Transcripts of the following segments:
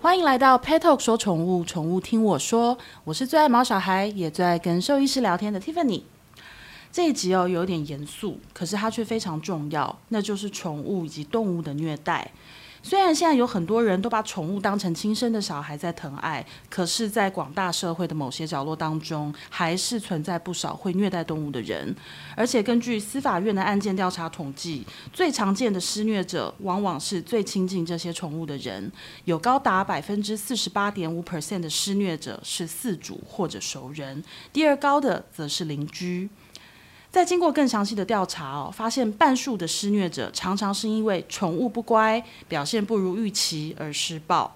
欢迎来到 Pet Talk 说宠物，宠物听我说，我是最爱毛小孩，也最爱跟兽医师聊天的 Tiffany。这一集哦有点严肃，可是它却非常重要，那就是宠物以及动物的虐待。虽然现在有很多人都把宠物当成亲生的小孩在疼爱，可是，在广大社会的某些角落当中，还是存在不少会虐待动物的人。而且，根据司法院的案件调查统计，最常见的施虐者往往是最亲近这些宠物的人，有高达百分之四十八点五 percent 的施虐者是饲主或者熟人，第二高的则是邻居。在经过更详细的调查哦，发现半数的施虐者常常是因为宠物不乖、表现不如预期而施暴。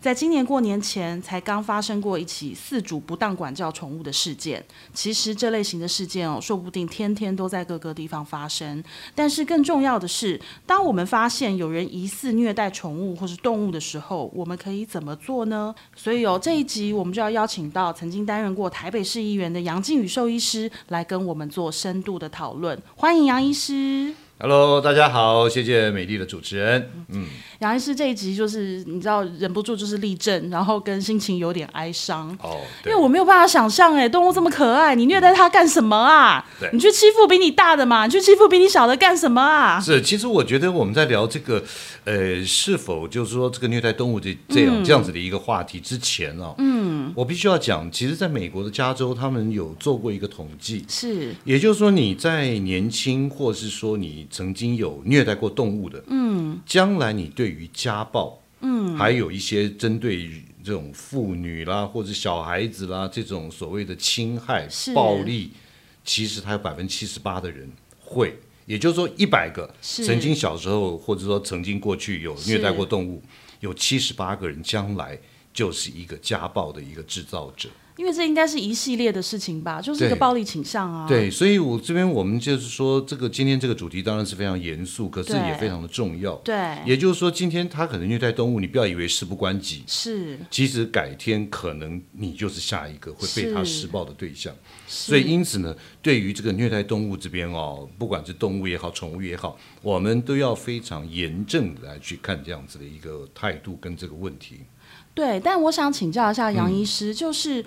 在今年过年前，才刚发生过一起饲主不当管教宠物的事件。其实这类型的事件哦，说不定天天都在各个地方发生。但是更重要的是，当我们发现有人疑似虐待宠物或是动物的时候，我们可以怎么做呢？所以哦，这一集我们就要邀请到曾经担任过台北市议员的杨靖宇兽医师来跟我们做深度的讨论。欢迎杨医师。Hello，大家好，谢谢美丽的主持人。嗯，杨医师这一集就是你知道忍不住就是立正，然后跟心情有点哀伤。哦，因为我没有办法想象，哎，动物这么可爱，你虐待它干什么啊？对，你去欺负比你大的嘛，你去欺负比你小的干什么啊？是，其实我觉得我们在聊这个，呃，是否就是说这个虐待动物这这样这样子的一个话题之前哦，嗯，我必须要讲，其实在美国的加州，他们有做过一个统计，是，也就是说你在年轻，或是说你。曾经有虐待过动物的，嗯，将来你对于家暴，嗯，还有一些针对这种妇女啦或者小孩子啦这种所谓的侵害暴力，其实他有百分之七十八的人会，也就是说一百个曾经小时候或者说曾经过去有虐待过动物，有七十八个人将来就是一个家暴的一个制造者。因为这应该是一系列的事情吧，就是一个暴力倾向啊。对，所以我这边我们就是说，这个今天这个主题当然是非常严肃，可是也非常的重要。对，也就是说，今天他可能虐待动物，你不要以为事不关己。是，其实改天可能你就是下一个会被他施暴的对象。所以因此呢，对于这个虐待动物这边哦，不管是动物也好，宠物也好，我们都要非常严正的来去看这样子的一个态度跟这个问题。对，但我想请教一下杨医师，就是。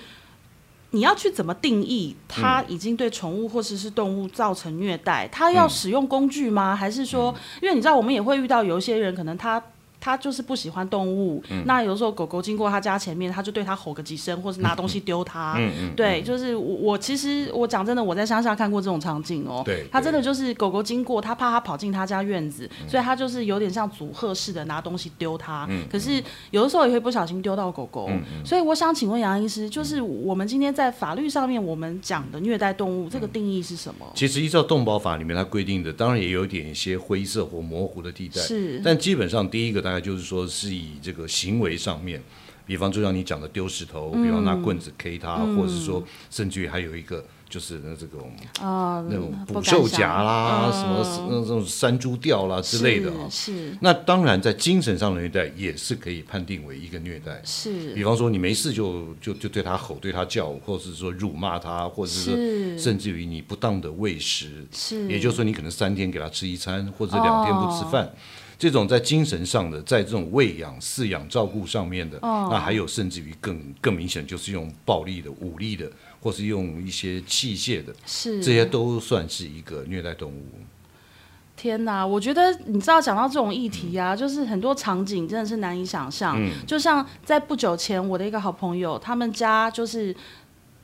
你要去怎么定义他已经对宠物或者是动物造成虐待？他要使用工具吗？还是说，因为你知道，我们也会遇到有一些人，可能他。他就是不喜欢动物，那有时候狗狗经过他家前面，他就对他吼个几声，或是拿东西丢他。嗯对，就是我我其实我讲真的，我在乡下看过这种场景哦。对，他真的就是狗狗经过，他怕他跑进他家院子，所以他就是有点像阻吓似的拿东西丢他。可是有的时候也会不小心丢到狗狗。所以我想请问杨医师，就是我们今天在法律上面我们讲的虐待动物这个定义是什么？其实依照动保法里面它规定的，当然也有点一些灰色或模糊的地带。是，但基本上第一个。大概就是说，是以这个行为上面，比方就像你讲的丢石头，比方拿棍子 K 他，或者是说，甚至于还有一个就是那这种啊那种捕兽夹啦，什么那种山猪吊啦之类的啊是。那当然，在精神上的虐待也是可以判定为一个虐待。是。比方说，你没事就就就对他吼，对他叫，或者是说辱骂他，或者是甚至于你不当的喂食。是。也就是说，你可能三天给他吃一餐，或者两天不吃饭。这种在精神上的，在这种喂养、饲养、照顾上面的，那还有甚至于更更明显，就是用暴力的、武力的，或是用一些器械的，是这些都算是一个虐待动物。天哪，我觉得你知道讲到这种议题啊，就是很多场景真的是难以想象。就像在不久前，我的一个好朋友，他们家就是。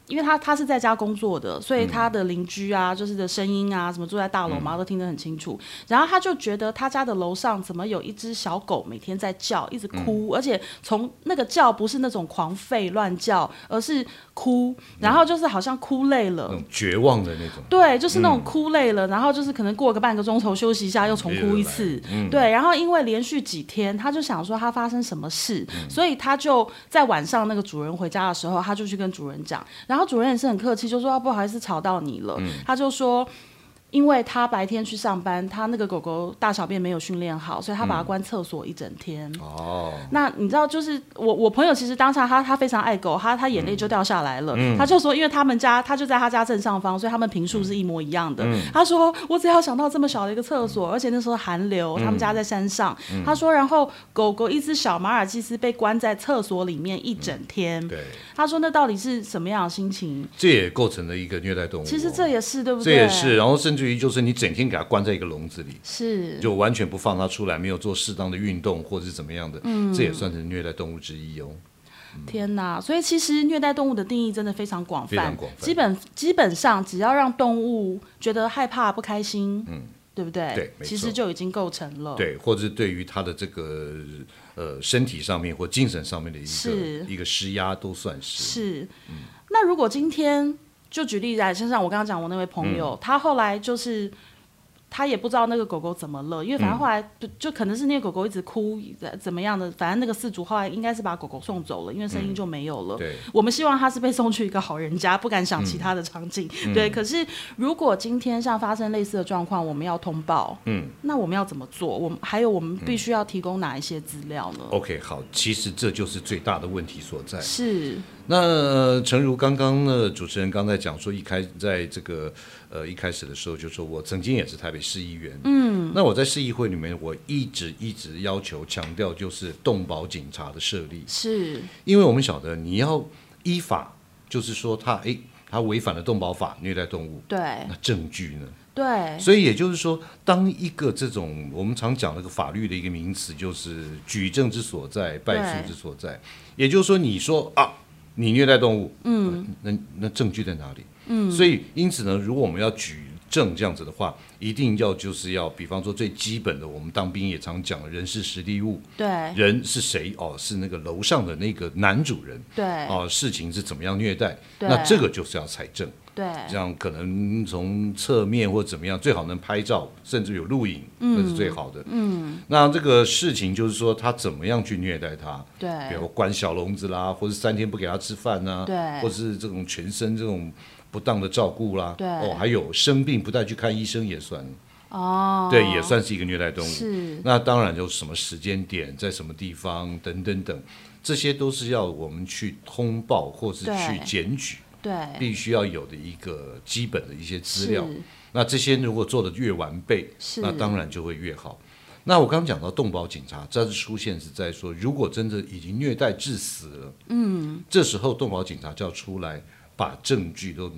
因为他他是在家工作的，所以他的邻居啊，就是的声音啊，什么住在大楼嘛，都听得很清楚。然后他就觉得他家的楼上怎么有一只小狗每天在叫，一直哭，而且从那个叫不是那种狂吠乱叫，而是哭，然后就是好像哭累了，绝望的那种。对，就是那种哭累了，然后就是可能过个半个钟头休息一下，又重哭一次。对，然后因为连续几天，他就想说他发生什么事，所以他就在晚上那个主人回家的时候，他就去跟主人讲，然后。然后主任也是很客气，就说啊不好意思吵到你了。他就说，因为他白天去上班，他那个狗狗大小便没有训练好，所以他把它关厕所一整天。哦，那你知道，就是我我朋友其实当下他他非常爱狗，他他眼泪就掉下来了。他就说，因为他们家他就在他家正上方，所以他们平数是一模一样的。他说，我只要想到这么小的一个厕所，而且那时候寒流，他们家在山上。他说，然后狗狗一只小马尔济斯被关在厕所里面一整天。对，他说那到底是什么样的心情？这也构成了一个虐待动物哦。其实这也是对不对？这也是，然后甚至于就是你整天给它关在一个笼子里，是就完全不放它出来，没有做适当的运动或者是怎么样的，嗯这也算是虐待动物之一哦。天哪！所以其实虐待动物的定义真的非常广泛，广泛基本基本上只要让动物觉得害怕、不开心，嗯，对不对？对其实就已经构成了。对，或者是对于它的这个呃身体上面或精神上面的一个一个施压，都算是。是。那如果今天就举例来身上，我刚刚讲我那位朋友，嗯他后来就是。他也不知道那个狗狗怎么了，因为反正后来就就可能是那个狗狗一直哭，怎么样的，反正那个事主后来应该是把狗狗送走了，因为声音就没有了。对，我们希望他是被送去一个好人家，不敢想其他的场景。对，可是如果今天像发生类似的状况，我们要通报，嗯，那我们要怎么做？我们还有我们必须要提供哪一些资料呢？OK，好，其实这就是最大的问题所在。是，那呃诚如刚刚呢，主持人刚才讲说，一开在这个呃一开始的时候就说我曾经也是台北市议员，嗯，那我在市议会里面，我一直一直要求强调就是动保警察的设立，是，因为我们晓得你要依法，就是说他诶他违反了动保法，虐待动物，对，那证据呢？对，所以也就是说，当一个这种我们常讲那个法律的一个名词，就是举证之所在，败诉之所在。也就是说，你说啊，你虐待动物，嗯，那那证据在哪里？嗯，所以因此呢，如果我们要举证这样子的话，一定要就是要，比方说最基本的，我们当兵也常讲的人是实地物，对，人是谁？哦，是那个楼上的那个男主人，对，哦，事情是怎么样虐待？对那这个就是要采证。对，这样可能从侧面或怎么样，最好能拍照，甚至有录影，那是最好的。嗯，那这个事情就是说，他怎么样去虐待他？对。比，如关小笼子啦，或者三天不给他吃饭呐、对。或是这种全身这种不当的照顾啦，对。哦，还有生病不带去看医生也算，哦，对，也算是一个虐待动物。是，那当然就什么时间点，在什么地方等等等，这些都是要我们去通报或是去检举。对，必须要有的一个基本的一些资料。那这些如果做的越完备，是，那当然就会越好。那我刚刚讲到动保警察，这次出现是在说，如果真的已经虐待致死了，嗯，这时候动保警察就要出来把证据都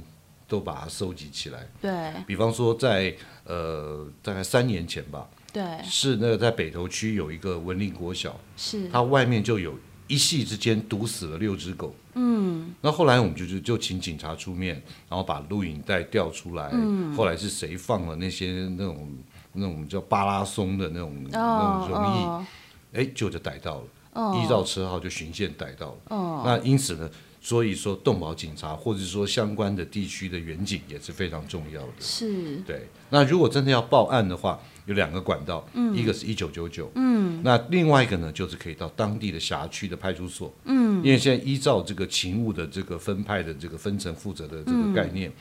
都把它收集起来。对。比方说在，呃大概三年前吧，对。是那个在北投区有一个文林国小，是，它外面就有一夕之间毒死了六只狗。嗯，那后来我们就就就请警察出面，然后把录影带调出来。嗯，后来是谁放了那些那种那种叫巴拉松的那种、那种容易，哦哎、就就逮到了。哦依照车号就循线逮到了。哦那因此呢，所以说动保警察或者是说相关的地区的远景也是非常重要的。是，对，那如果真的要报案的话，有两个管道，一个是一九九九，嗯，那另外一个呢，就是可以到当地的辖区的派出所，嗯，因为现在依照这个勤务的这个分派的这个分层负责的这个概念，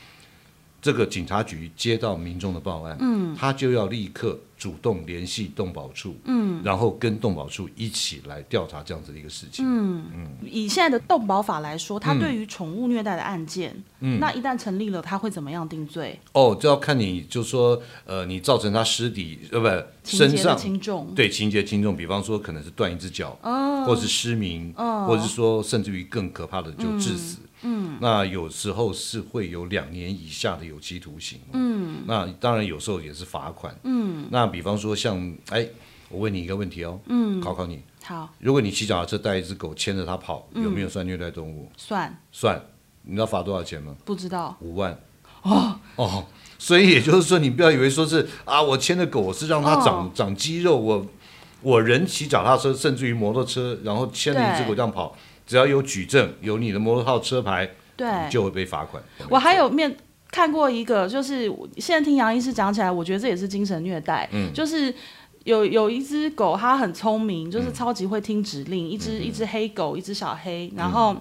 这个警察局接到民众的报案，嗯，他就要立刻主动联系动保处，嗯，然后跟动保处一起来调查这样子的一个事情，嗯。嗯，以现在的动保法来说，它对于宠物虐待的案件，嗯。那一旦成立了，他会怎么样定罪？哦，这要看你就说，呃，你造成他尸体呃不身上轻重，对情节轻重，比方说可能是断一只脚，哦。或者是失明，或者是说甚至于更可怕的就致死。嗯，那有时候是会有两年以下的有期徒刑。嗯，那当然有时候也是罚款。嗯，那比方说像哎，我问你一个问题哦，嗯，考考你，好。如果你骑脚踏车带一只狗牵着它跑，有没有算虐待动物？算。算，你知道罚多少钱吗？不知道。五万。哦。哦，所以也就是说，你不要以为说是啊，我牵着狗我是让它长、哦。长肌肉，我我人骑脚踏车，甚至于摩托车，然后牵着一只狗这样跑，只要有举证，有你的摩托号车牌，对，就会被罚款。我还有面看过一个，就是现在听杨医师讲起来，我觉得这也是精神虐待，嗯。就是。有有一只狗，它很聪明，嗯就是超级会听指令，一只一只黑狗，一只小黑，然后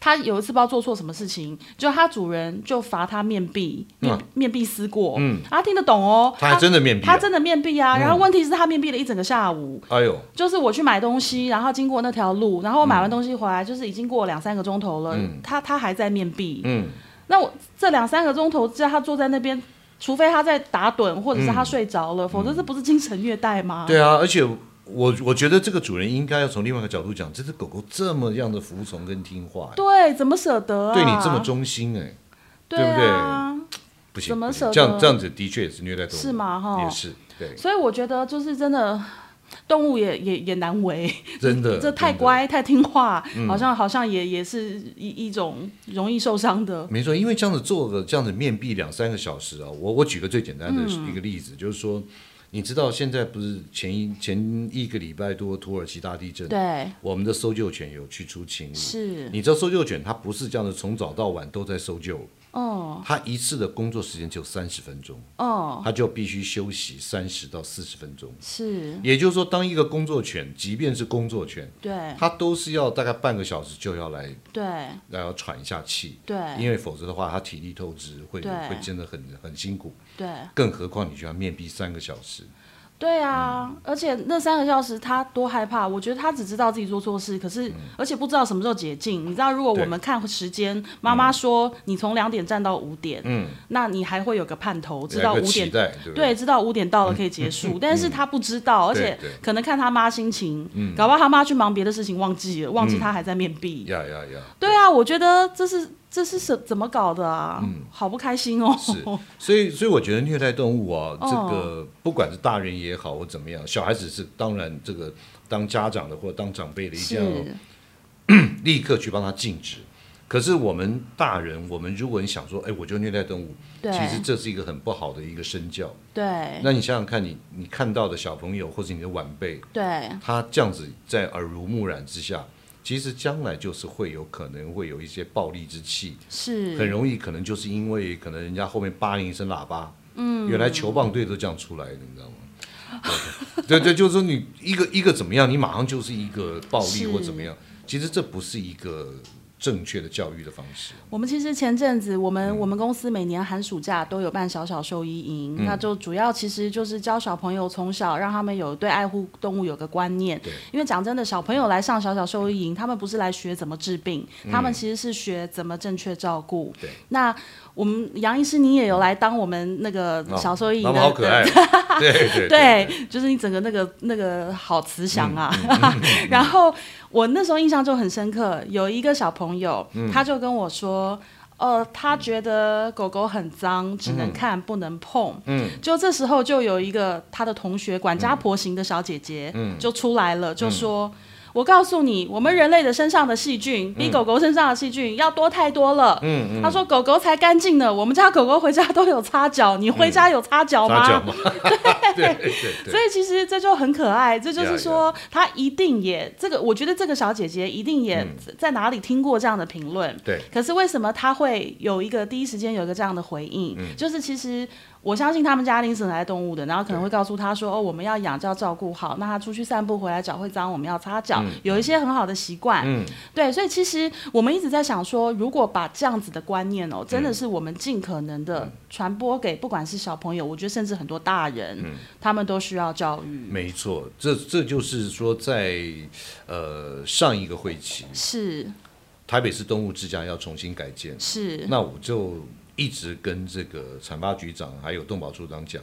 他有一次不知道做错什么事情，就他主人就罚他面壁，面、面壁思过，嗯，他听得懂哦，他还真的面壁啊他真的面壁啊。然后问题是，他面壁了一整个下午。哎呦，就是我去买东西，然后经过那条路，然后我买完东西回来，就是已经过两三个钟头了，他他还在面壁。嗯，那我这两三个钟头，叫他坐在那边，除非他在打盹，或者是他睡着了，否则这不是精神虐待吗？嗯对啊，而且我我觉得这个主人应该要从另外一个角度讲，这只狗狗这么样的服从跟听话，对，怎么舍得啊？对你这么忠心，哎，对对不对？啊，不行，怎么舍得？这样这样子的确也是虐待动物，是吗？哈，也是，对，所以我觉得就是真的，动物也也也难为，真的，这太。乖太听话，好像好像也也是一一种容易受伤的。没错，因为这样子做个这样子面壁两三个小时啊，我我举个最简单的一个例子，就是说，你知道现在不是前一前一个礼拜多土耳其大地震，对，我们的搜救犬有去出勤务，是，你知道搜救犬它不是这样的从早到晚都在搜救，哦。他一次的工作时间只有三十分钟，哦，他就必须休息三十到四十分钟。是，也就是说，当一个工作犬，即便是工作犬，对。它都是要大概半个小时就要来对。来要喘一下气，对。因为否则的话，它体力透支会会真的很很辛苦。对。更何况你就要面壁三个小时，对啊！而且那三个小时他多害怕，我觉得他只知道自己做错事，可是而且不知道什么时候解禁。你知道，如果我们看时间，妈妈说你从两点站到五点，嗯，那你还会有个盼头，知道五点对对，知道五点到了可以结束，但是他不知道，而且可能看他妈心情，搞不好他妈去忙别的事情忘记了，忘记他还在面壁。呀呀呀，对啊，我觉得这是这是什怎么搞的啊？嗯好不开心哦。是，所以所以我觉得虐待动物啊，哦这个不管是大人也好或怎么样，小孩子是当然这个当家长的或当长辈的一定要，立刻去帮他禁止。可是我们大人，我们如果你想说，哎，我就虐待动物，其实这是一个很不好的一个身教。对那你想想看你，你看到的小朋友或者你的晚辈，对他这样子在耳濡目染之下，其实将来就是会有可能会有一些暴力之气，是，很容易可能就是因为可能人家后面叭一声喇叭，嗯，原来球棒队都这样出来的，你知道吗？对对对，就是说你一个一个怎么样，你马上就是一个暴力或怎么样，其实这不是一个正确的教育的方式。我们其实前阵子，我嗯们、我们公司每年寒暑假都有办小小兽医营，嗯那就主要其实就是教小朋友从小让他们有对爱护动物有个观念对。因为讲真的，小朋友来上小小兽医营，他们不是来学怎么治病，他们其实是学怎么正确照顾。对那我们杨医师，你也有来当我们那个小兽医的，妈好可爱，对对对，就是你整个那个那个好慈祥啊。嗯 然后我那时候印象就很深刻，有一个小朋友，嗯。他就跟我说。呃，他觉得狗狗很脏，只能看、不能碰。嗯，就这时候就有一个他的同学，管家婆型的小姐姐，嗯。就出来了，就说：“我告诉你，我们人类的身上的细菌比狗狗身上的细菌要多太多了。”嗯嗯，他说：“狗狗才干净呢，我们家狗狗回家 都有擦脚，你回家有擦脚吗？” 对。对对所以其实这就很可爱，这就是说，他一定也这个，我觉得这个小姐姐一定也在哪里听过这样的评论。对，可是为什么她会有一个第一时间有一个这样的回应？嗯。就是其实我相信他们家一定是很爱动物的，然后可能会告诉他说：“哦，我们要养就要照顾好，那他出去散步回来脚会脏，我们要擦脚，有一些很好的习惯。嗯，对，所以其实我们一直在想说，如果把这样子的观念哦，真的是我们尽可能嗯。的传播给不管是小朋友，我觉得甚至很多大人，他们都需要教育。没错，这这就是说在呃上一个会期，是。台北市动物之家要重新改建，是，那我就一直跟这个产发局长还有动保处长讲，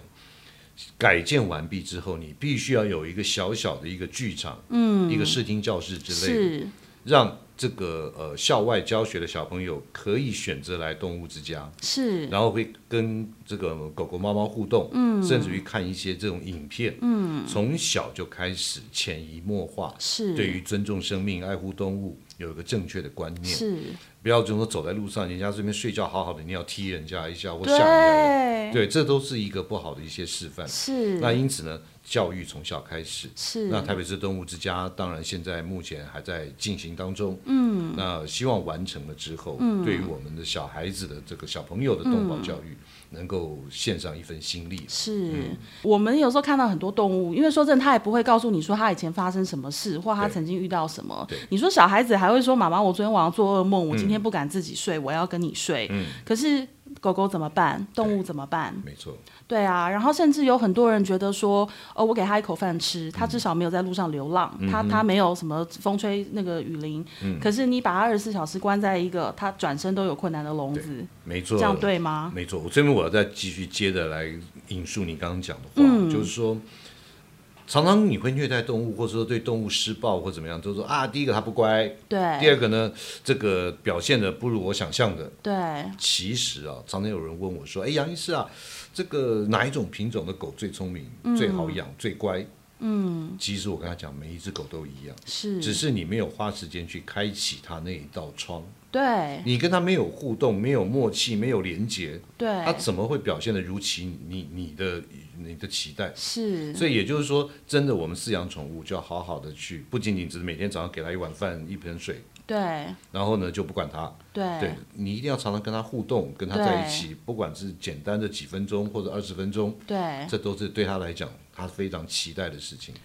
改建完毕之后，你必须要有一个小小的一个剧场，嗯，一个视听教室之类的，让这个呃校外教学的小朋友可以选择来动物之家，是。然后会跟这个狗狗、猫猫互动，嗯，甚至于看一些这种影片，嗯，从小就开始潜移默化，是，对于尊重生命、爱护动物有一个正确的观念。是，不要就说走在路上，人家这边睡觉好好的，你要踢人家一下或吓人家，对。对，这都是一个不好的一些示范。是，那因此呢，教育从小开始。是。那台北市动物之家当然现在目前还在进行当中，嗯，那希望完成了之后，对于我们的小孩子的这个小朋友的动保教育，能够献上一份心力。是、我们有时候看到很多动物，因为说真的，他也不会告诉你说他以前发生什么事，或他曾经遇到什么。你说小孩子还会说：“妈妈，我昨天晚上做噩梦，我嗯今天不敢自己睡，我要跟你睡。可是狗狗怎么办？动物怎么办？没错，对啊，然后甚至有很多人觉得说，哦，我给他一口饭吃，他至少没有在路上流浪，嗯他他没有什么风吹那个雨淋。可是你把他二十四小时关在一个他转身都有困难的笼子，没错，这样对吗？没错，我这边我要再继续接着来引述你刚刚讲的话，嗯就是说，常常你会虐待动物，或者说对动物施暴或怎么样，就是说啊，第一个它不乖，对。第二个呢，这个表现的不如我想象的。对，其实啊，常常有人问我说，哎，杨医师啊，这个哪一种品种的狗最聪明、最好养、最乖？嗯，其实我跟他讲，每一只狗都一样，是，只是你没有花时间去开启它那一道窗，对你跟他没有互动、没有默契、没有连接，对，他怎么会表现的如其你你的你的期待？是，所以也就是说，真的，我们饲养宠物就要好好的去，不仅仅只是每天早上给它一碗饭、一盆水，对然后呢就不管它。对对你一定要常常跟它互动，跟它在一起，不管是简单的几分钟或者二十分钟，对这都是对他来讲他非常期待的事情。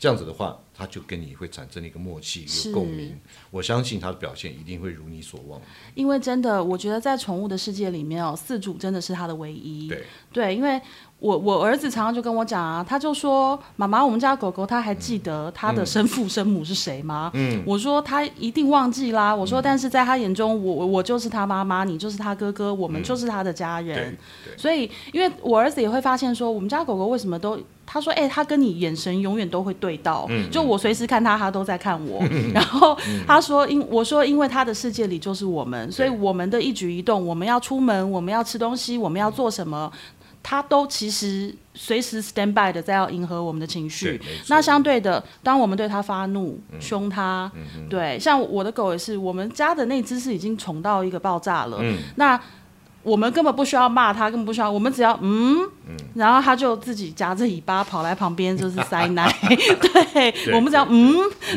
这样子的话，他就跟你会产生一个默契、一个共鸣。我相信他的表现一定会如你所望。因为真的，我觉得在宠物的世界里面哦，饲主真的是他的唯一。对对，因为我我儿子常常就跟我讲啊，他就说：“妈妈，我们家狗狗它还记得它的生父生母是谁吗？”嗯，我说他一定忘记啦。我说，但是在他眼中，我我我就是他妈妈，你就是他哥哥，我们就是他的家人。所以，因为我儿子也会发现说，我们家狗狗为什么都。他说：“哎、他跟你眼神永远都会对到，就我随时看他，他都在看我。然后他说：因我说，因为他的世界里就是我们，所以我们的一举一动，我们要出门，我们要吃东西，我们要做什么，他都其实随时 stand by 的在要迎合我们的情对绪。那相对的，当我们对他发怒、凶他，对，像我的狗也是，我们家的那只是已经宠到一个爆炸了。那我们根本不需要骂他，根本不需要，我们只要嗯，然后他就自己夹着尾巴跑来旁边，就是 塞奶。对，我们只要嗯，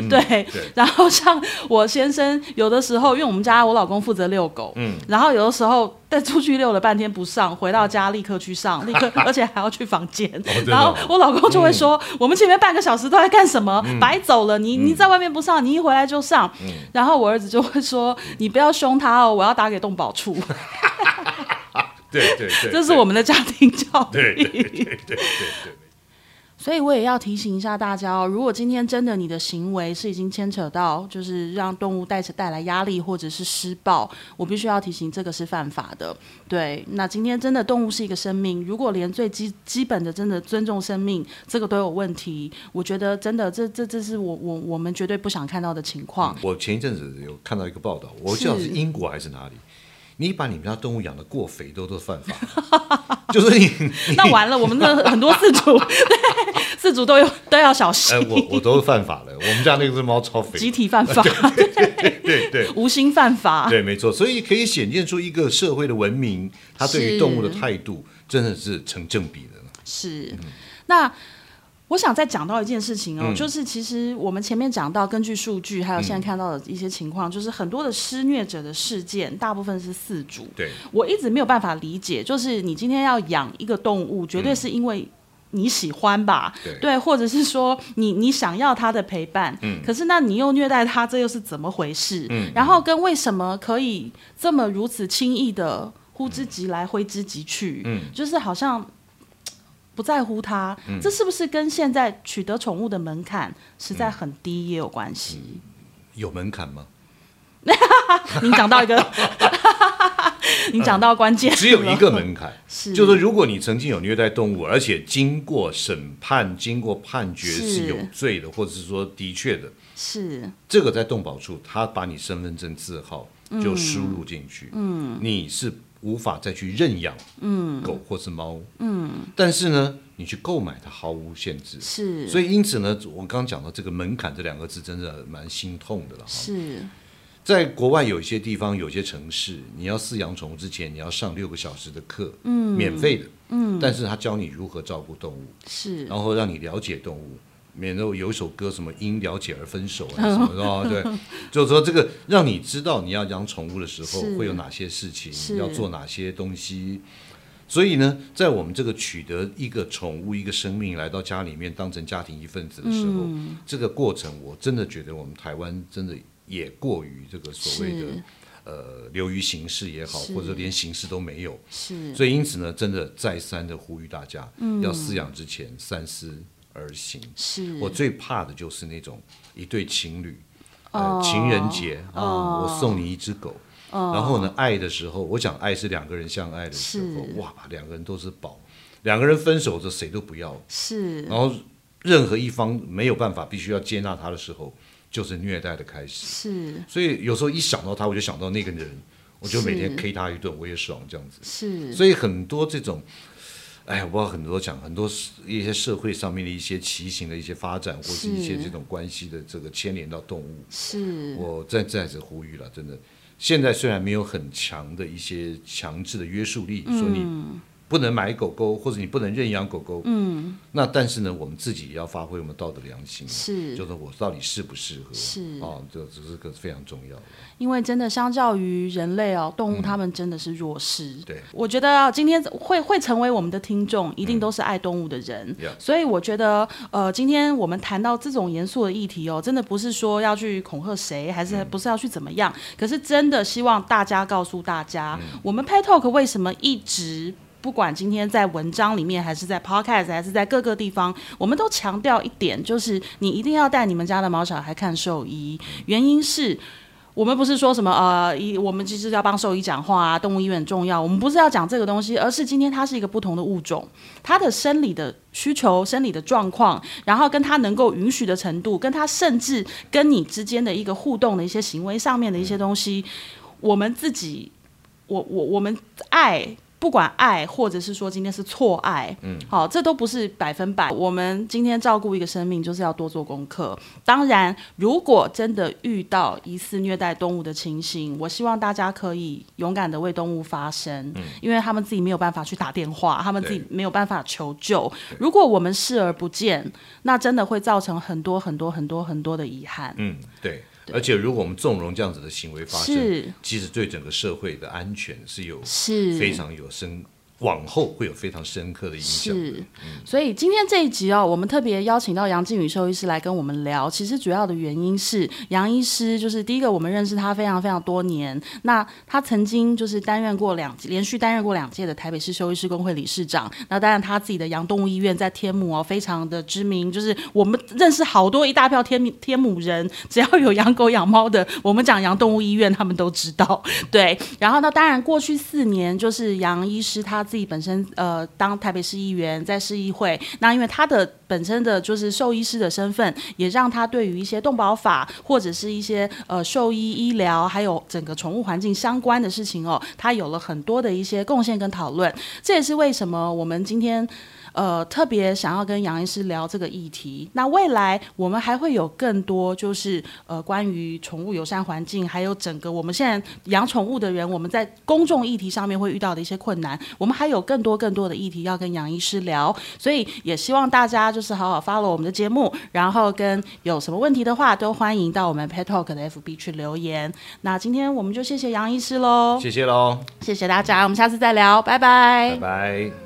对。对然后像我先生，有的时候，因为我们家我老公负责遛狗，嗯，然后有的时候带出去遛了半天不上，回到家立刻去上，立刻，而且还要去房间。然后我老公就会说：“我们前面半个小时都在干什么？白走了！你你在外面不上，你一回来就上。然后我儿子就会说：“你不要凶他哦，我要打给动保处。”对对对，这是我们的家庭教育。对对对对对。所以我也要提醒一下大家哦，如果今天真的你的行为是已经牵扯到，就是让动物带着带来压力或者是施暴，我必须要提醒这个是犯法的。对，那今天真的动物是一个生命，如果连最基基本的真的尊重生命这个都有问题，我觉得真的这这这是我我我们绝对不想看到的情况。我前一阵子有看到一个报道，我不知道是英国还是哪里，你把你们家动物养的过肥都都犯法，就是你那完了，我们的很多饲主，对饲主都有都要小心。呃，，我我都犯法了，我们家那只猫超肥，集体犯法，对对无心犯法。对，没错，所以可以显现出一个社会的文明，它对于是。动物的态度真的是成正比的。是，那我想再讲到一件事情哦，嗯。就是其实我们前面讲到，根据数据，还有现在看到的一些情况，就是很多的施虐者的事件，大部分是饲主。对，我一直没有办法理解，就是你今天要养一个动物，绝对是因为。你喜欢吧，对。或者是说你你想要他的陪伴，嗯。可是那你又虐待他，这又是怎么回事？嗯然后跟为什么可以这么如此轻易的呼之即来挥之即去？嗯。就是好像不在乎它，这是不是跟现在取得宠物的门槛实在很低也有关系？有门槛吗？您讲到一个，你讲到关键了，只有一个门槛，是。就是如果你曾经有虐待动物，而且经过审判、经过判决是。是有罪的，或者是说的确的，是。这个在动保处，他把你身份证字号就输入进去，嗯，你是无法再去认养，嗯，狗或是猫，嗯，但是呢，你去购买它毫无限制，是，所以因此呢，我刚刚讲到这个门槛这两个字，真的蛮心痛的了哈。是。在国外有一些地方、有些城市，你要饲养宠物之前，你要上六个小时的课，嗯，免费的，嗯，但是他教你如何照顾动物，是。然后让你了解动物。免得有一首歌什么因了解而分手啊什么的哦，对，就是说这个让你知道你要养宠物的时候会有哪些事情，要做哪些东西。所以呢，在我们这个取得一个宠物、一个生命来到家里面，当成家庭一份子的时候，这个过程，我真的觉得我们台湾真的也过于这个所谓的呃流于形式也好，或者连形式都没有。是，所以因此呢，真的再三的呼吁大家，要饲养之前三思而行。是，我最怕的就是那种一对情侣，情人节啊、哦。我送你一只狗，然后呢，爱的时候，我想爱是两个人相爱的时候，哇，两个人都是宝，两个人分手的谁都不要，是，然后任何一方没有办法，必须要接纳他的时候，就是虐待的开始。是，所以有时候一想到他，我就想到那个人，我就每天 K 他一顿，我也爽这样子。是，所以很多这种，哎，我不知道很多讲很多一些社会上面的一些畸形的一些发展，或是一些这种关系的这个牵连到动物，是，我再再次呼吁了，真的，现在虽然没有很强的一些强制的约束力，说你嗯不能买狗狗，或者你不能认养狗狗，嗯，那但是呢，我们自己也要发挥我们道德良心，是。就是我到底适不适合，是。啊，这这是个非常重要的，因为真的相较于人类哦，动物它们真的是弱势。嗯对。我觉得啊今天会会成为我们的听众，一定都是爱动物的人。所以我觉得，呃，今天我们谈到这种严肃的议题哦，真的不是说要去恐吓谁，还嗯。是不是要去怎么样？可是真的希望大家告诉大家，嗯。我们 Pet Talk 为什么一直。不管今天在文章里面，还是在 podcast，还是在各个地方，我们都强调一点，就是你一定要带你们家的毛小孩看兽医。原因是我们不是说什么呃，一我们其实要帮兽医讲话啊，动物医院很重要。我们不是要讲这个东西，而是今天它是一个不同的物种，它的生理的需求、生理的状况，然后跟它能够允许的程度，跟它甚至跟你之间的一个互动的一些行为上面的一些东西，我们自己，我我我们爱。不管爱，或者是说今天是错爱，嗯，好，这都不是百分百。我们今天照顾一个生命，就是要多做功课。当然，如果真的遇到疑似虐待动物的情形，我希望大家可以勇敢的为动物发声，嗯因为他们自己没有办法去打电话，他们自己没有办法求救。如果我们视而不见，那真的会造成很多很多很多很多的遗憾。嗯，对。而且，如果我们纵容这样子的行为发生，其实对整个社会的安全是有是。非常有深，往后会有非常深刻的影响的。是，所以今天这一集哦，我们特别邀请到杨靖宇兽医师来跟我们聊。其实主要的原因是，杨医师就是第一个，我们认识他非常非常多年。那他曾经就是担任过两连续担任过两届的台北市兽医师工会理事长。那当然他自己的杨动物医院在天母哦，非常的知名，就是我们认识好多一大票天天母人，只要有养狗养猫的，我们讲杨动物医院，他们都知道。对，然后呢，当然过去四年就是杨医师他自己本身呃当台北市议员，在市议会，那因为他的本身的就是兽医师的身份，也让他对于一些动保法或者是一些呃兽医医疗还有整个宠物环境相关的事情哦，他有了很多的一些贡献跟讨论。这也是为什么我们今天。呃，特别想要跟杨医师聊这个议题。那未来我们还会有更多，就是呃，关于宠物友善环境，还有整个我们现在养宠物的人，我们在公众议题上面会遇到的一些困难，我们还有更多更多的议题要跟杨医师聊。所以也希望大家就是好好 follow 我们的节目，然后跟有什么问题的话，都欢迎到我们 Pet Talk 的 FB 去留言。那今天我们就谢谢杨医师喽，谢谢喽，谢谢大家，我们下次再聊，拜拜拜拜。